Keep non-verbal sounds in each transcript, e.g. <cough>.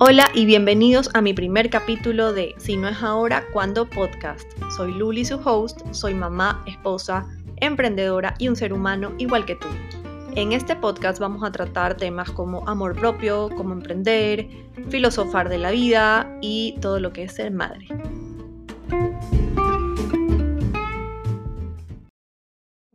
Hola y bienvenidos a mi primer capítulo de Si no es ahora, ¿cuándo podcast? Soy Luli, su host, soy mamá, esposa, emprendedora y un ser humano igual que tú. En este podcast vamos a tratar temas como amor propio, cómo emprender, filosofar de la vida y todo lo que es ser madre.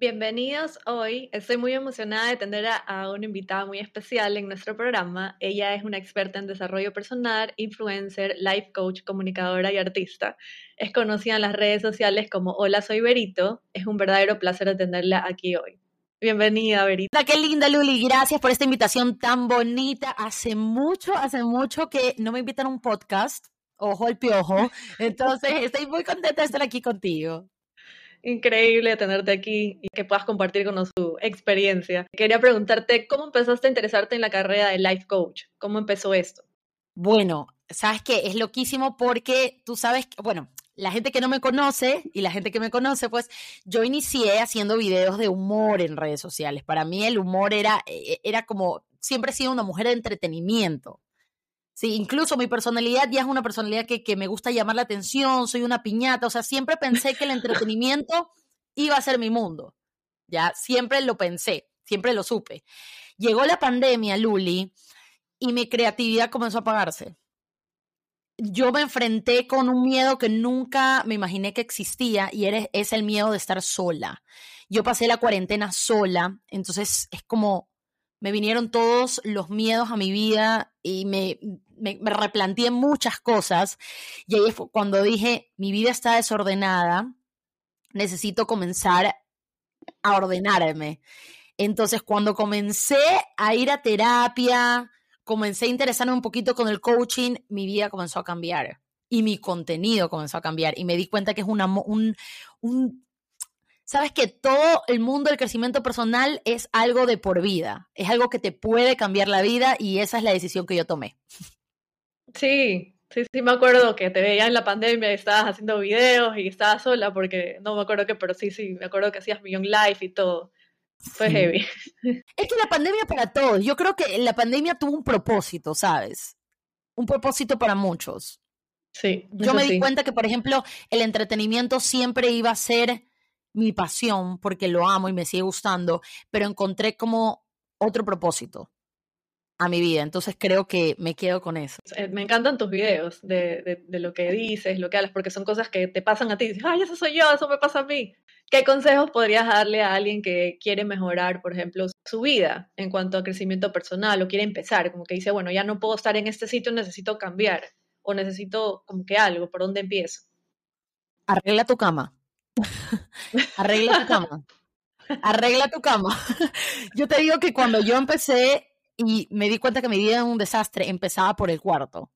Bienvenidos hoy. Estoy muy emocionada de tener a, una invitada muy especial en nuestro programa. Ella es una experta en desarrollo personal, influencer, life coach, comunicadora y artista. Es conocida en las redes sociales como Hola, soy Berito. Es un verdadero placer tenerla aquí hoy. Bienvenida, Berito. Qué linda, Luli. Gracias por esta invitación tan bonita. Hace mucho, hace mucho que no me invitan a un podcast. Ojo el piojo. <laughs> Entonces, estoy muy contenta de estar aquí contigo. Increíble tenerte aquí y que puedas compartir con nosotros tu experiencia. Quería preguntarte, ¿cómo empezaste a interesarte en la carrera de life coach? ¿Cómo empezó esto? Bueno, sabes que es loquísimo porque tú sabes que, bueno, la gente que no me conoce y la gente que me conoce, pues yo inicié haciendo videos de humor en redes sociales. Para mí el humor era, e, era como, siempre he sido una mujer de entretenimiento. Sí, incluso mi personalidad ya es una personalidad que, que me gusta llamar la atención, soy una piñata, o sea, siempre pensé que el entretenimiento <laughs> iba a ser mi mundo, ya, siempre lo pensé, siempre lo supe. Llegó la pandemia, Luli, y mi creatividad comenzó a apagarse. Yo me enfrenté con un miedo que nunca me imaginé que existía y es el miedo de estar sola. Yo pasé la cuarentena sola, entonces es como me vinieron todos los miedos a mi vida y me, me, replanteé muchas cosas. Y ahí fue cuando dije, mi vida está desordenada, necesito comenzar a ordenarme. Entonces, cuando comencé a ir a terapia, comencé a interesarme un poquito con el coaching, mi vida comenzó a cambiar y mi contenido comenzó a cambiar y me di cuenta que es una, un, un sabes que todo el mundo del crecimiento personal es algo de por vida, es algo que te puede cambiar la vida y esa es la decisión que yo tomé. Sí, sí, sí, me acuerdo que te veía en la pandemia y estabas haciendo videos y estabas sola porque no me acuerdo qué, pero sí, sí, me acuerdo que hacías Million Life y todo. Fue heavy. <laughs> Es que la pandemia para todos, yo creo que la pandemia tuvo un propósito, ¿sabes? Un propósito para muchos. Sí. Yo me di cuenta que, por ejemplo, el entretenimiento siempre iba a ser mi pasión porque lo amo y me sigue gustando, pero encontré como otro propósito a mi vida. Entonces creo que me quedo con eso. Me encantan tus videos de, de, lo que dices, lo que hablas, porque son cosas que te pasan a ti. dices, ay, eso soy yo, eso me pasa a mí. ¿Qué consejos podrías darle a alguien que quiere mejorar, por ejemplo, su vida en cuanto a crecimiento personal o quiere empezar? Como que dice, bueno, ya no puedo estar en este sitio, necesito cambiar o necesito como que algo, ¿por dónde empiezo? Arregla tu cama. <laughs> Arregla tu cama. Arregla tu cama. <laughs> Yo te digo que cuando yo empecé y me di cuenta que mi vida era un desastre, empezaba por el cuarto.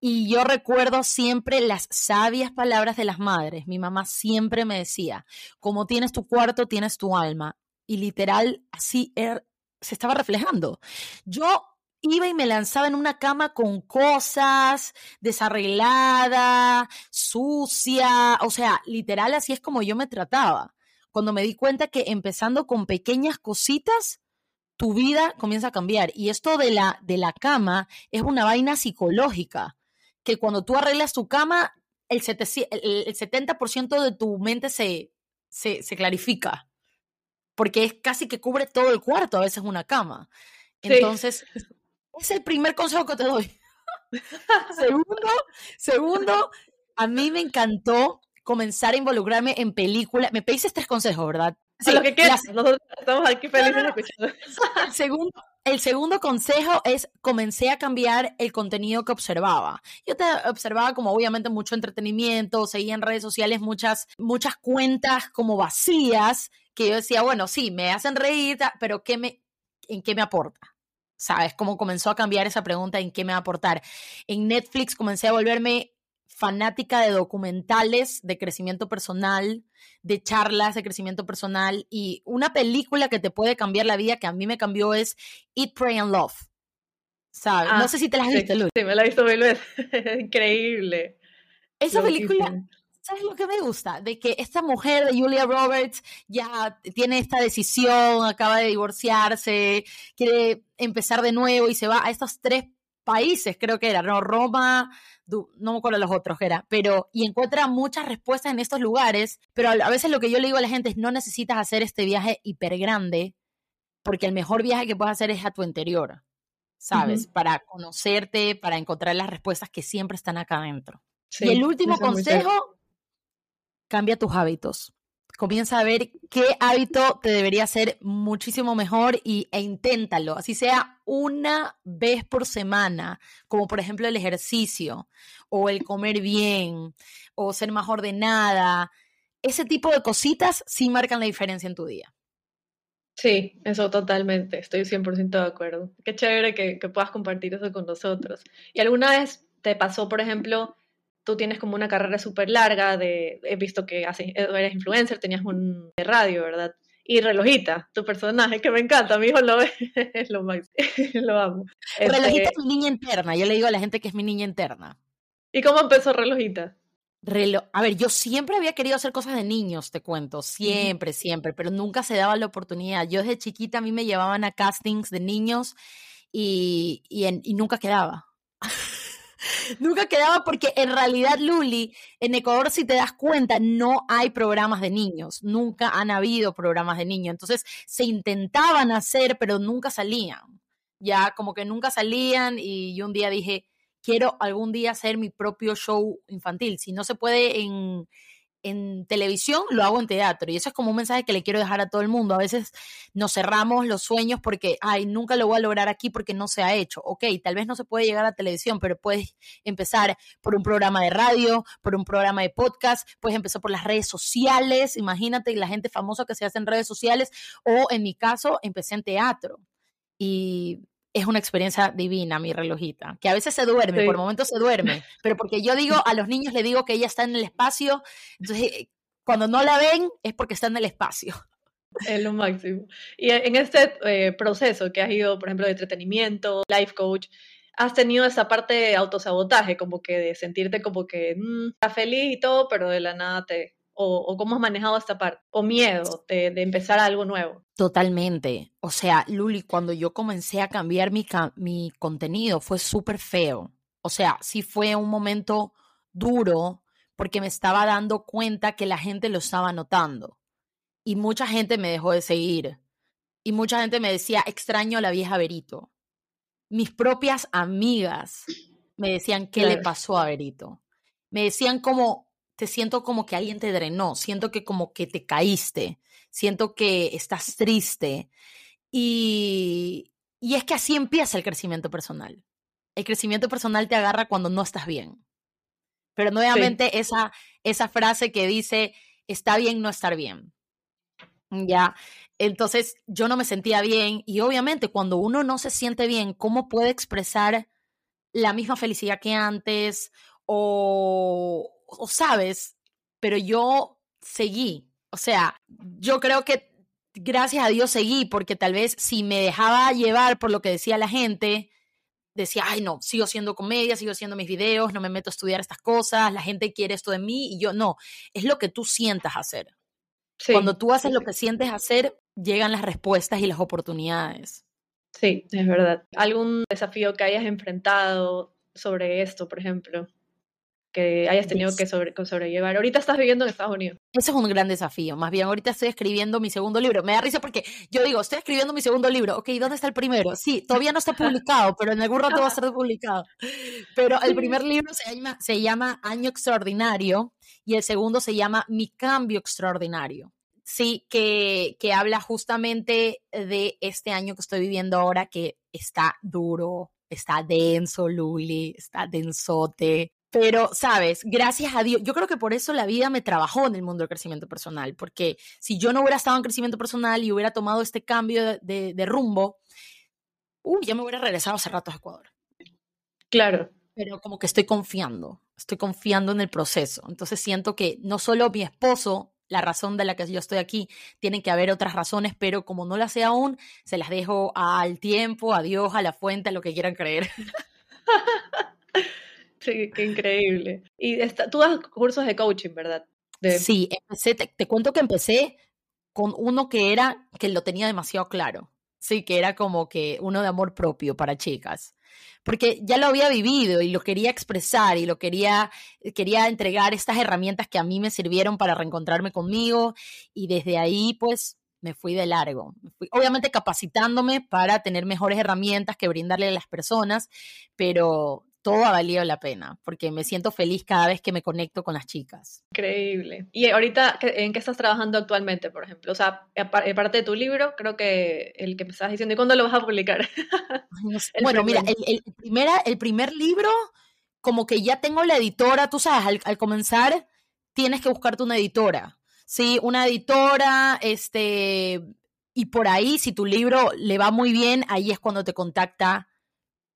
Y yo recuerdo siempre las sabias palabras de las madres. Mi mamá siempre me decía, como tienes tu cuarto, tienes tu alma. Y literal, así er, se estaba reflejando. Yo iba y me lanzaba en una cama con cosas, desarreglada, sucia, o sea, literal así es como yo me trataba. Cuando me di cuenta que empezando con pequeñas cositas, tu vida comienza a cambiar. Y esto de la, de la cama es una vaina psicológica, que cuando tú arreglas tu cama, el, 70% de tu mente se, se, se, clarifica, porque es casi que cubre todo el cuarto, a veces una cama. Entonces, es el primer consejo que te doy. <laughs> segundo, segundo, a mí me encantó comenzar a involucrarme en películas. Me pediste tres consejos, ¿verdad? Sí, lo que quieras. Nosotros estamos aquí felices escuchando. <laughs> El segundo, el segundo consejo es comencé a cambiar el contenido que observaba. Yo te observaba como obviamente mucho entretenimiento, seguía en redes sociales muchas, muchas cuentas como vacías que yo decía, bueno, sí, me hacen reír, pero ¿qué me, ¿en qué me aporta? ¿sabes? Cómo comenzó a cambiar esa pregunta en qué me va a aportar. En Netflix comencé a volverme fanática de documentales de crecimiento personal, de charlas de crecimiento personal y una película que te puede cambiar la vida que a mí me cambió es Eat, Pray and Love. ¿Sabes? no ah, sé si te la has visto, Luz. Sí, me la he visto mil veces. <laughs> Increíble. Esa película ¿Sabes lo que me gusta? De que esta mujer de Julia Roberts ya tiene esta decisión, acaba de divorciarse, quiere empezar de nuevo y se va a estos tres países, creo que era, ¿no? Roma, no me acuerdo los otros que era, pero, y encuentra muchas respuestas en estos lugares, pero a veces lo que yo le digo a la gente es, no necesitas hacer este viaje hiper grande, porque el mejor viaje que puedes hacer es a tu interior, ¿sabes? Para conocerte, para encontrar las respuestas que siempre están acá adentro. y el último consejo, cambia tus hábitos comienza a ver qué hábito te debería hacer muchísimo mejor y, e inténtalo, así sea una vez por semana, como por ejemplo el ejercicio o el comer bien o ser más ordenada. Ese tipo de cositas sí marcan la diferencia en tu día. Sí, eso totalmente, estoy 100% de acuerdo. Qué chévere que, que puedas compartir eso con nosotros. ¿Y alguna vez te pasó, por ejemplo, tú tienes como una carrera súper larga de, he visto que eres influencer, tenías un de radio, ¿verdad? Y Relojita, tu personaje, que me encanta, mi hijo lo ve, <laughs> es lo más, <laughs> lo amo. Relojita este es mi niña interna, yo le digo a la gente que es mi niña interna. ¿Y cómo empezó Relojita? a ver, yo siempre había querido hacer cosas de niños, te cuento, siempre, siempre, pero nunca se daba la oportunidad. Yo desde chiquita a mí me llevaban a castings de niños y, y, y nunca quedaba. <laughs> <laughs> Nunca quedaba porque en realidad, Luli, en Ecuador, si te das cuenta, no hay programas de niños. Nunca han habido programas de niños. Entonces, se intentaban hacer, pero nunca salían. Ya como que nunca salían y yo un día dije, quiero algún día hacer mi propio show infantil. Si no se puede en, en televisión, lo hago en teatro. Y eso es como un mensaje que le quiero dejar a todo el mundo. A veces nos cerramos los sueños porque, ay, nunca lo voy a lograr aquí porque no se ha hecho. Ok, tal vez no se puede llegar a televisión, pero puedes empezar por un programa de radio, por un programa de podcast, puedes empezar por las redes sociales. Imagínate la gente famosa que se hace en redes sociales. O en mi caso, empecé en teatro. Y es una experiencia divina, mi relojita, que a veces se duerme, por momentos se duerme, <laughs> pero porque yo digo, a los niños le digo que ella está en el espacio, entonces eh, cuando no la ven es porque está en el espacio. Es lo máximo. Y en este eh, proceso que has ido, por ejemplo, de entretenimiento, life coach, has tenido esa parte de autosabotaje, como que de sentirte como que mm, está feliz y todo, pero de la nada te, o, cómo has manejado esta parte, o miedo de, empezar algo nuevo. Totalmente. O sea, Luli, cuando yo comencé a cambiar mi, mi contenido fue súper feo. O sea, sí fue un momento duro porque me estaba dando cuenta que la gente lo estaba notando. Y mucha gente me dejó de seguir. Y mucha gente me decía, extraño a la vieja Berito. Mis propias amigas me decían, ¿qué le pasó a Berito? Me decían como, te siento como que alguien te drenó, siento que como que te caíste, siento que estás triste. Y, y es que así empieza el crecimiento personal. El crecimiento personal te agarra cuando no estás bien. Pero nuevamente esa, esa frase que dice, está bien no estar bien. Ya, entonces yo no me sentía bien y obviamente cuando uno no se siente bien, ¿cómo puede expresar la misma felicidad que antes o, o sabes, pero yo seguí. O sea, yo creo que gracias a Dios seguí, porque tal vez si me dejaba llevar por lo que decía la gente, decía, ay, no, sigo haciendo comedia, sigo haciendo mis videos, no me meto a estudiar estas cosas, la gente quiere esto de mí y yo no, es lo que tú sientas hacer. Cuando tú haces lo que sientes hacer, llegan las respuestas y las oportunidades. Sí, es verdad. ¿Algún desafío que hayas enfrentado sobre esto, por ejemplo? Que hayas tenido que, sobre, sobrellevar. Ahorita estás viviendo en Estados Unidos. Ese es un gran desafío. Más bien, ahorita estoy escribiendo mi segundo libro. Me da risa porque yo digo, estoy escribiendo mi segundo libro. Ok, ¿dónde está el primero? Sí, todavía no está <laughs> publicado, pero en algún rato va a ser publicado. Pero el primer <laughs> libro se llama, se llama Año Extraordinario y el segundo se llama Mi Cambio Extraordinario. Sí, que, que habla justamente de este año que estoy viviendo ahora, que está duro, está denso, Luli, está densote, pero, sabes, gracias a Dios, yo creo que por eso la vida me trabajó en el mundo del crecimiento personal, porque si yo no hubiera estado en crecimiento personal y hubiera tomado este cambio de, rumbo, uy, ya me hubiera regresado hace rato a Ecuador. Claro. Pero como que estoy confiando, estoy confiando en el proceso. Entonces siento que no solo mi esposo, la razón de la que yo estoy aquí, tienen que haber otras razones, pero como no las sé aún, se las dejo al tiempo, a Dios, a la fuente, a lo que quieran creer. <laughs> <laughs> Sí, qué increíble. Y tú das cursos de coaching, ¿verdad? Sí, empecé, te, cuento que empecé con uno que era, que lo tenía demasiado claro. Sí, que era como que uno de amor propio para chicas. porque ya lo había vivido y lo quería expresar y lo quería, quería entregar estas herramientas que a mí me sirvieron para reencontrarme conmigo y desde ahí pues me fui de largo. obviamente capacitándome para tener mejores herramientas que brindarle a las personas, pero todo ha valido la pena, porque me siento feliz cada vez que me conecto con las chicas. Increíble. ¿Y ahorita en qué estás trabajando actualmente, por ejemplo? O sea, aparte de tu libro, creo que el que me estabas diciendo, ¿y cuándo lo vas a publicar? <laughs> bueno, mira, el, primera, el primer libro, como que ya tengo la editora, tú sabes, al, al comenzar tienes que buscarte una editora. Sí, una editora, este, y por ahí, si tu libro le va muy bien, ahí es cuando te contacta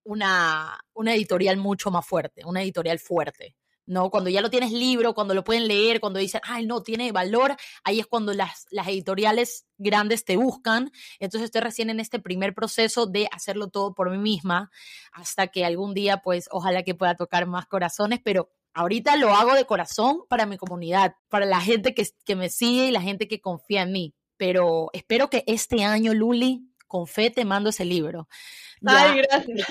una, una editorial mucho más fuerte, una editorial fuerte. ¿no? Cuando ya lo tienes libro, cuando lo pueden leer, cuando dicen, ay, no, tiene valor, ahí es cuando las, las editoriales grandes te buscan. Entonces estoy recién en este primer proceso de hacerlo todo por mí misma, hasta que algún día, pues, ojalá que pueda tocar más corazones, pero ahorita lo hago de corazón para mi comunidad, para la gente que, que me sigue y la gente que confía en mí. Pero espero que este año, Luli, con fe te mando ese libro. Ay, gracias.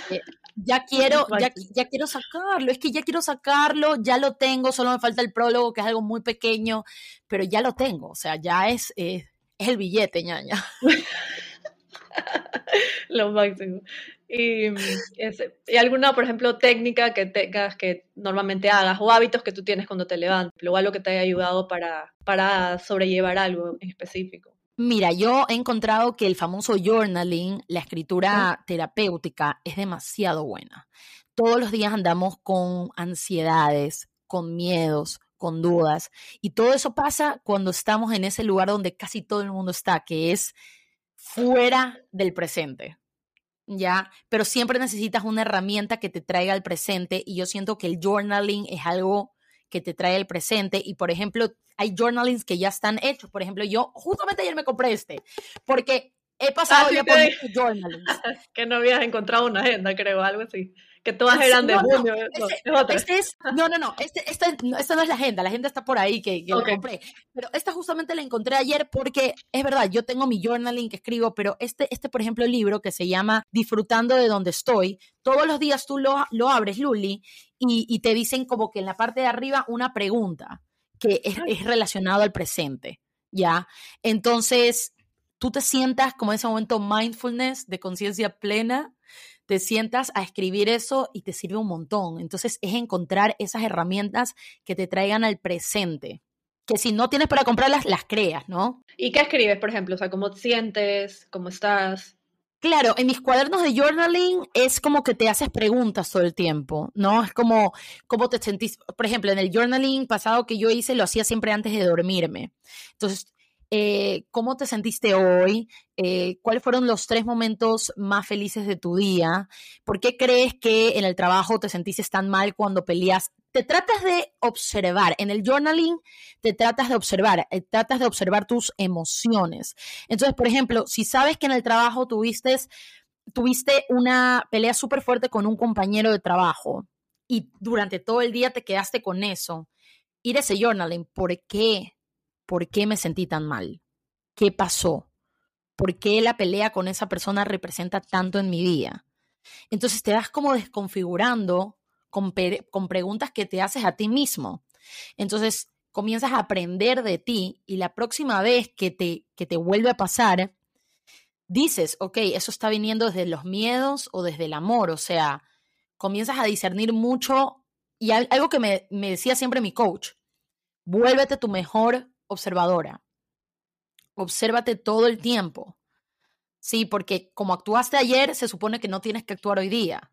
Ya <laughs> quiero, ya, ya, quiero sacarlo, es que ya quiero sacarlo, ya lo tengo, solo me falta el prólogo, que es algo muy pequeño, pero ya lo tengo, o sea, ya es, es, el billete, ñaña. <laughs> lo máximo. Y, y, alguna, por ejemplo, técnica que tengas que normalmente hagas o hábitos que tú tienes cuando te levantas, o algo que te haya ayudado para, para sobrellevar algo en específico. Mira, yo he encontrado que el famoso journaling, la escritura terapéutica, es demasiado buena. Todos los días andamos con ansiedades, con miedos, con dudas, y todo eso pasa cuando estamos en ese lugar donde casi todo el mundo está, que es fuera del presente. ¿Ya? Pero siempre necesitas una herramienta que te traiga al presente y yo siento que el journaling es algo que te trae el presente y por ejemplo hay journalings que ya están hechos. Por ejemplo, yo justamente ayer me compré este, porque he pasado ah, ya por journalings. <laughs> que no habías encontrado una agenda, creo, algo así. Que todas eran de no, junio. No, este, es, no, no, no, este, esta, no es la agenda, la agenda está por ahí que, que la compré. Pero esta justamente la encontré ayer porque es verdad, yo tengo mi journaling que escribo, pero este, este por ejemplo, libro que se llama Disfrutando de donde estoy, todos los días tú lo, lo abres, Luli, y, y te dicen como que en la parte de arriba una pregunta que es, relacionado al presente, ¿ya? Entonces, tú te sientas como en ese momento mindfulness, de conciencia plena, te sientas a escribir eso y te sirve un montón. Entonces, es encontrar esas herramientas que te traigan al presente, que si no tienes para comprarlas, las creas, ¿no? ¿Y qué escribes, por ejemplo? O sea, ¿cómo te sientes? ¿Cómo estás? Claro, en mis cuadernos de journaling es como que te haces preguntas todo el tiempo, ¿no? Es como cómo te sentís. Por ejemplo, en el journaling pasado que yo hice, lo hacía siempre antes de dormirme. Entonces, eh, ¿cómo te sentiste hoy? Eh, ¿Cuáles fueron los tres momentos más felices de tu día? ¿Por qué crees que en el trabajo te sentiste tan mal cuando peleas te tratas de observar, en el journaling te tratas de observar, eh, tratas de observar tus emociones. Entonces, por ejemplo, si sabes que en el trabajo tuviste, tuviste una pelea súper fuerte con un compañero de trabajo y durante todo el día te quedaste con eso, ir a ese journaling, ¿por qué? ¿Por qué me sentí tan mal? ¿Qué pasó? ¿Por qué la pelea con esa persona representa tanto en mi día? Entonces te vas como desconfigurando con, preguntas que te haces a ti mismo. Entonces, comienzas a aprender de ti y la próxima vez que te, que te vuelve a pasar, dices, ok, eso está viniendo desde los miedos o desde el amor, o sea, comienzas a discernir mucho y algo que me, me decía siempre mi coach, vuélvete tu mejor observadora, obsérvate todo el tiempo, sí, porque como actuaste ayer, se supone que no tienes que actuar hoy día.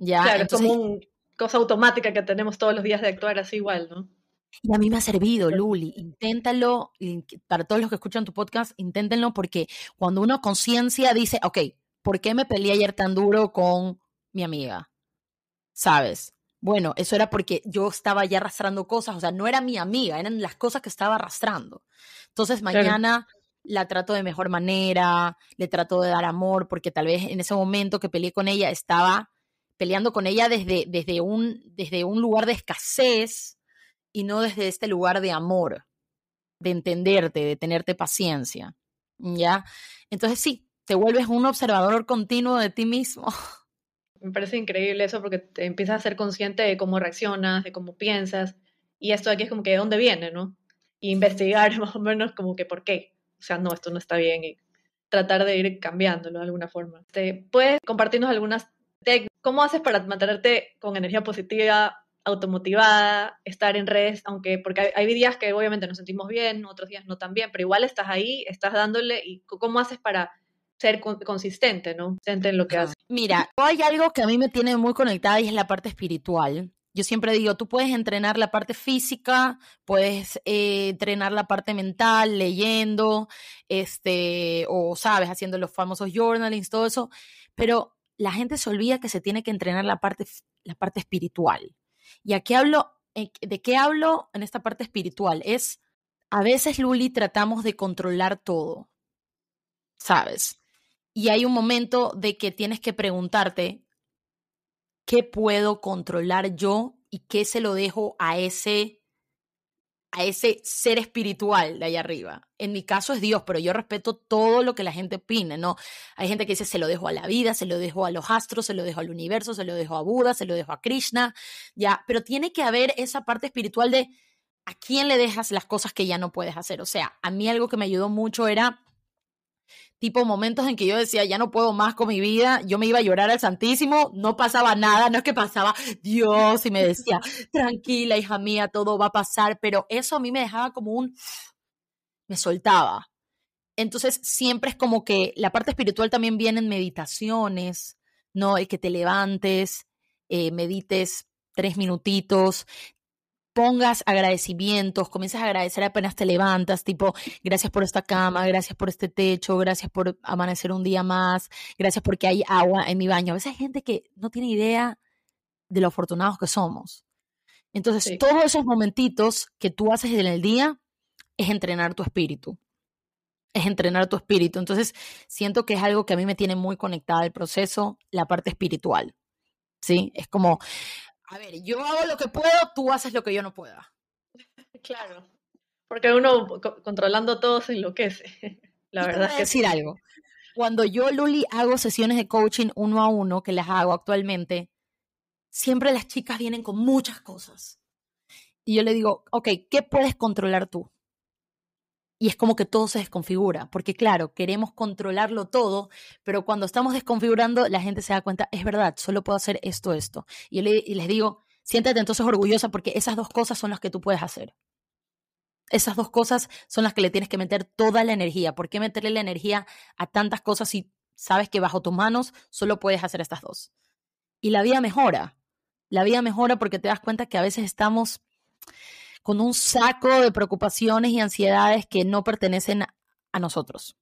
¿ya? Claro, como un cosa automática que tenemos todos los días de actuar así igual, ¿no? Y a mí me ha servido, Luli. Inténtalo, para todos los que escuchan tu podcast, inténtenlo porque cuando uno conciencia dice, ok, ¿por qué me peleé ayer tan duro con mi amiga? ¿Sabes? Bueno, eso era porque yo estaba ya arrastrando cosas, o sea, no era mi amiga, eran las cosas que estaba arrastrando. Entonces, mañana la trato de mejor manera, le trato de dar amor, porque tal vez en ese momento que peleé con ella estaba peleando con ella desde, desde, un, desde un lugar de escasez y no desde este lugar de amor, de entenderte, de tenerte paciencia. ¿Ya? Entonces sí, te vuelves un observador continuo de ti mismo. <laughs> Me parece increíble eso porque te empiezas a ser consciente de cómo reaccionas, de cómo piensas. Y esto aquí es como que de dónde viene, ¿no? Y investigar <laughs> más o menos como que por qué. O sea, no, esto no está bien y tratar de ir cambiándolo de alguna forma. Este, ¿Puedes compartirnos algunas técnicas? ¿Cómo haces para mantenerte con energía positiva, automotivada, estar en redes? Aunque, porque hay, días que obviamente nos sentimos bien, otros días no tan bien, pero igual estás ahí, estás dándole. ¿Y cómo haces para ser consistente, ¿no? Consistente en lo que haces. Mira, hay algo que a mí me tiene muy conectada y es la parte espiritual. Yo siempre digo, tú puedes entrenar la parte física, puedes eh, entrenar la parte mental, leyendo, este, o sabes, haciendo los famosos journalings, todo eso, pero la gente se olvida que se tiene que entrenar la parte, la parte espiritual. ¿Y aquí hablo? Eh, ¿De qué hablo en esta parte espiritual? Es, a veces, Luli, tratamos de controlar todo, ¿sabes? Y hay un momento de que tienes que preguntarte, ¿qué puedo controlar yo y qué se lo dejo a ese a ese ser espiritual de ahí arriba. En mi caso es Dios, pero yo respeto todo lo que la gente opine, ¿no? Hay gente que dice, se lo dejo a la vida, se lo dejo a los astros, se lo dejo al universo, se lo dejo a Buda, se lo dejo a Krishna, ya, pero tiene que haber esa parte espiritual de a quién le dejas las cosas que ya no puedes hacer. O sea, a mí algo que me ayudó mucho era tipo momentos en que yo decía, ya no puedo más con mi vida, yo me iba a llorar al Santísimo, no pasaba nada, no es que pasaba Dios y me decía, tranquila, hija mía, todo va a pasar, pero eso a mí me dejaba como un, me soltaba. Entonces siempre es como que la parte espiritual también viene en meditaciones, ¿no? El que te levantes, eh, medites tres minutitos, pongas agradecimientos, comienzas a agradecer apenas te levantas, tipo, gracias por esta cama, gracias por este techo, gracias por amanecer un día más, gracias porque hay agua en mi baño. A veces hay gente que no tiene idea de lo afortunados que somos. Entonces, todos esos momentitos que tú haces en el día es entrenar tu espíritu. Es entrenar tu espíritu. Entonces, siento que es algo que a mí me tiene muy conectada el proceso, la parte espiritual. ¿Sí? Es como, a ver, yo hago lo que puedo, tú haces lo que yo no pueda. <laughs> Claro, porque uno controlando todo se enloquece. <laughs> La verdad es que decir algo. Cuando yo, Luli, hago sesiones de coaching uno a uno, que las hago actualmente, siempre las chicas vienen con muchas cosas. Y yo le digo, ok, ¿qué puedes controlar tú? Y es como que todo se desconfigura, porque claro, queremos controlarlo todo, pero cuando estamos desconfigurando, la gente se da cuenta, es verdad, solo puedo hacer esto, esto. Y, les digo, siéntate entonces orgullosa porque esas dos cosas son las que tú puedes hacer. Esas dos cosas son las que le tienes que meter toda la energía. ¿Por qué meterle la energía a tantas cosas si sabes que bajo tus manos solo puedes hacer estas dos? Y la vida mejora. La vida mejora porque te das cuenta que a veces estamos con un saco de preocupaciones y ansiedades que no pertenecen a nosotros.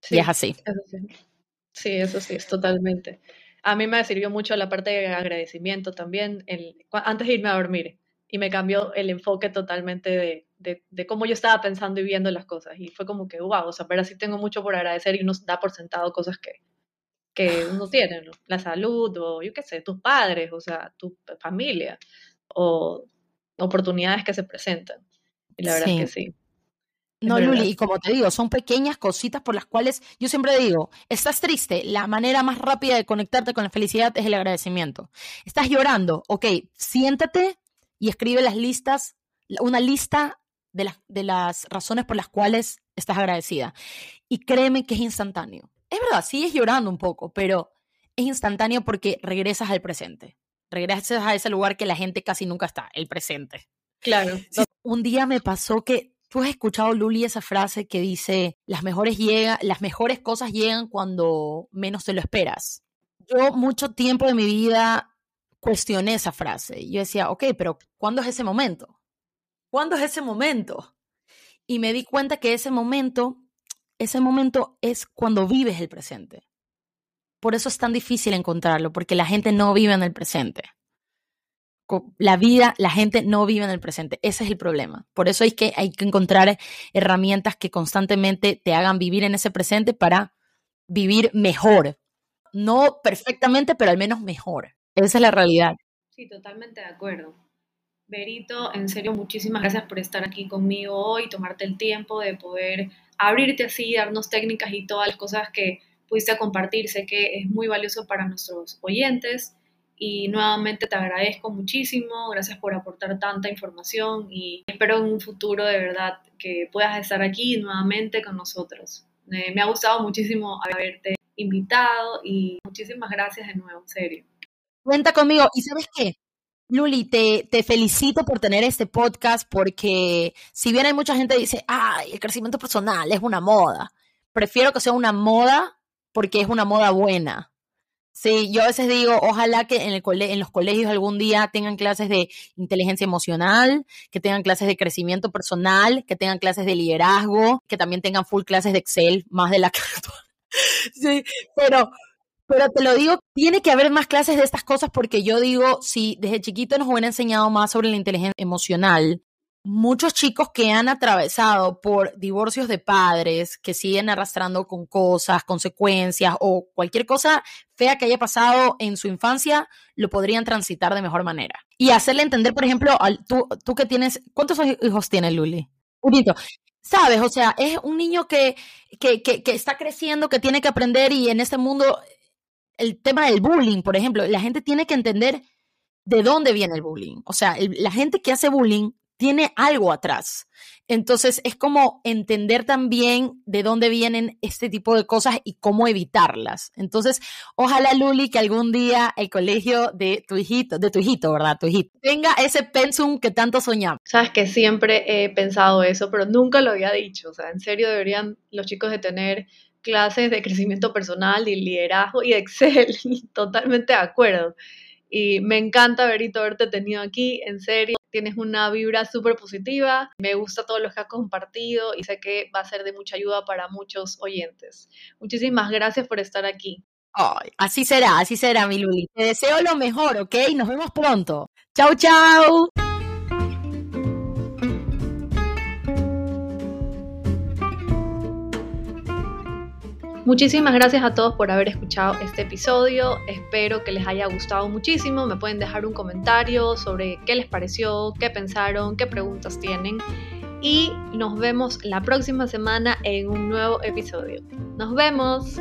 Sí, y es así. sí. eso sí, es totalmente. A mí me sirvió mucho la parte de agradecimiento también, el, antes de irme a dormir, y me cambió el enfoque totalmente de, de, de, cómo yo estaba pensando y viendo las cosas. Y fue como que, wow, o sea, pero así tengo mucho por agradecer y uno da por sentado cosas que, que uno <sighs> tiene, ¿no? La salud, o yo qué sé, tus padres, o sea, tu familia, o oportunidades que se presentan. Y la verdad es que sí. No, Luli, y como te digo, son pequeñas cositas por las cuales yo siempre digo, estás triste, la manera más rápida de conectarte con la felicidad es el agradecimiento. Estás llorando, ok, siéntate y escribe las listas, una lista de las, de las razones por las cuales estás agradecida. Y créeme que es instantáneo. Es verdad, sigues llorando un poco, pero es instantáneo porque regresas al presente regresas a ese lugar que la gente casi nunca está, el presente. Claro. Un día me pasó que tú has escuchado, Luli, esa frase que dice, las mejores, llega, las mejores cosas llegan cuando menos te lo esperas. Yo mucho tiempo de mi vida cuestioné esa frase. Yo decía, ok, pero ¿cuándo es ese momento? ¿Cuándo es ese momento? Y me di cuenta que ese momento, ese momento es cuando vives el presente. Por eso es tan difícil encontrarlo, porque la gente no vive en el presente. La vida, la gente no vive en el presente. Ese es el problema. Por eso hay que, hay que encontrar herramientas que constantemente te hagan vivir en ese presente para vivir mejor. No perfectamente, pero al menos mejor. Esa es la realidad. Sí, totalmente de acuerdo. Berito, en serio, muchísimas gracias por estar aquí conmigo hoy, tomarte el tiempo de poder abrirte así, darnos técnicas y todas las cosas que pudiste compartir. Sé que es muy valioso para nuestros oyentes y nuevamente te agradezco muchísimo. Gracias por aportar tanta información y espero en un futuro de verdad que puedas estar aquí nuevamente con nosotros. me ha gustado muchísimo haberte invitado y muchísimas gracias de nuevo, en serio. Cuenta conmigo. ¿Y sabes qué? Luli, te, te, felicito por tener este podcast porque si bien hay mucha gente que dice, ay, el crecimiento personal es una moda, prefiero que sea una moda porque es una moda buena. Sí, yo a veces digo, ojalá que en, el en los colegios algún día tengan clases de inteligencia emocional, que tengan clases de crecimiento personal, que tengan clases de liderazgo, que también tengan full clases de Excel, más de la <laughs> que Sí, pero pero te lo digo, tiene que haber más clases de estas cosas porque yo digo, si desde chiquito nos hubieran enseñado más sobre la inteligencia emocional, muchos chicos que han atravesado por divorcios de padres, que siguen arrastrando con cosas, consecuencias o cualquier cosa fea que haya pasado en su infancia, lo podrían transitar de mejor manera. Y hacerle entender, por ejemplo, al, tú, tú que tienes, ¿cuántos hijos tienes, Luli? Unito. ¿Sabes? O sea, es un niño que, que, que, está creciendo, que tiene que aprender y en este mundo el tema del bullying, por ejemplo, la gente tiene que entender de dónde viene el bullying. O sea, la gente que hace bullying tiene algo atrás. Entonces es como entender también de dónde vienen este tipo de cosas y cómo evitarlas. Entonces, ojalá Luli que algún día el colegio de tu hijito, de tu hijito, ¿verdad? Tu hijito, tenga ese pensum que tanto soñamos. Sabes que siempre he pensado eso, pero nunca lo había dicho. O sea, en serio deberían los chicos de tener clases de crecimiento personal y liderazgo y Excel, <laughs> totalmente de acuerdo. Y me encanta, Berito, haberte tenido aquí, en serio. Tienes una vibra súper positiva, me gusta todo lo que has compartido y sé que va a ser de mucha ayuda para muchos oyentes. Muchísimas gracias por estar aquí. así será, así será, mi Luli. Te deseo lo mejor, ¿ok? Nos vemos pronto. Chau, chau. Muchísimas gracias a todos por haber escuchado este episodio. Espero que les haya gustado muchísimo. Me pueden dejar un comentario sobre qué les pareció, qué pensaron, qué preguntas tienen. Y nos vemos la próxima semana en un nuevo episodio. Nos vemos.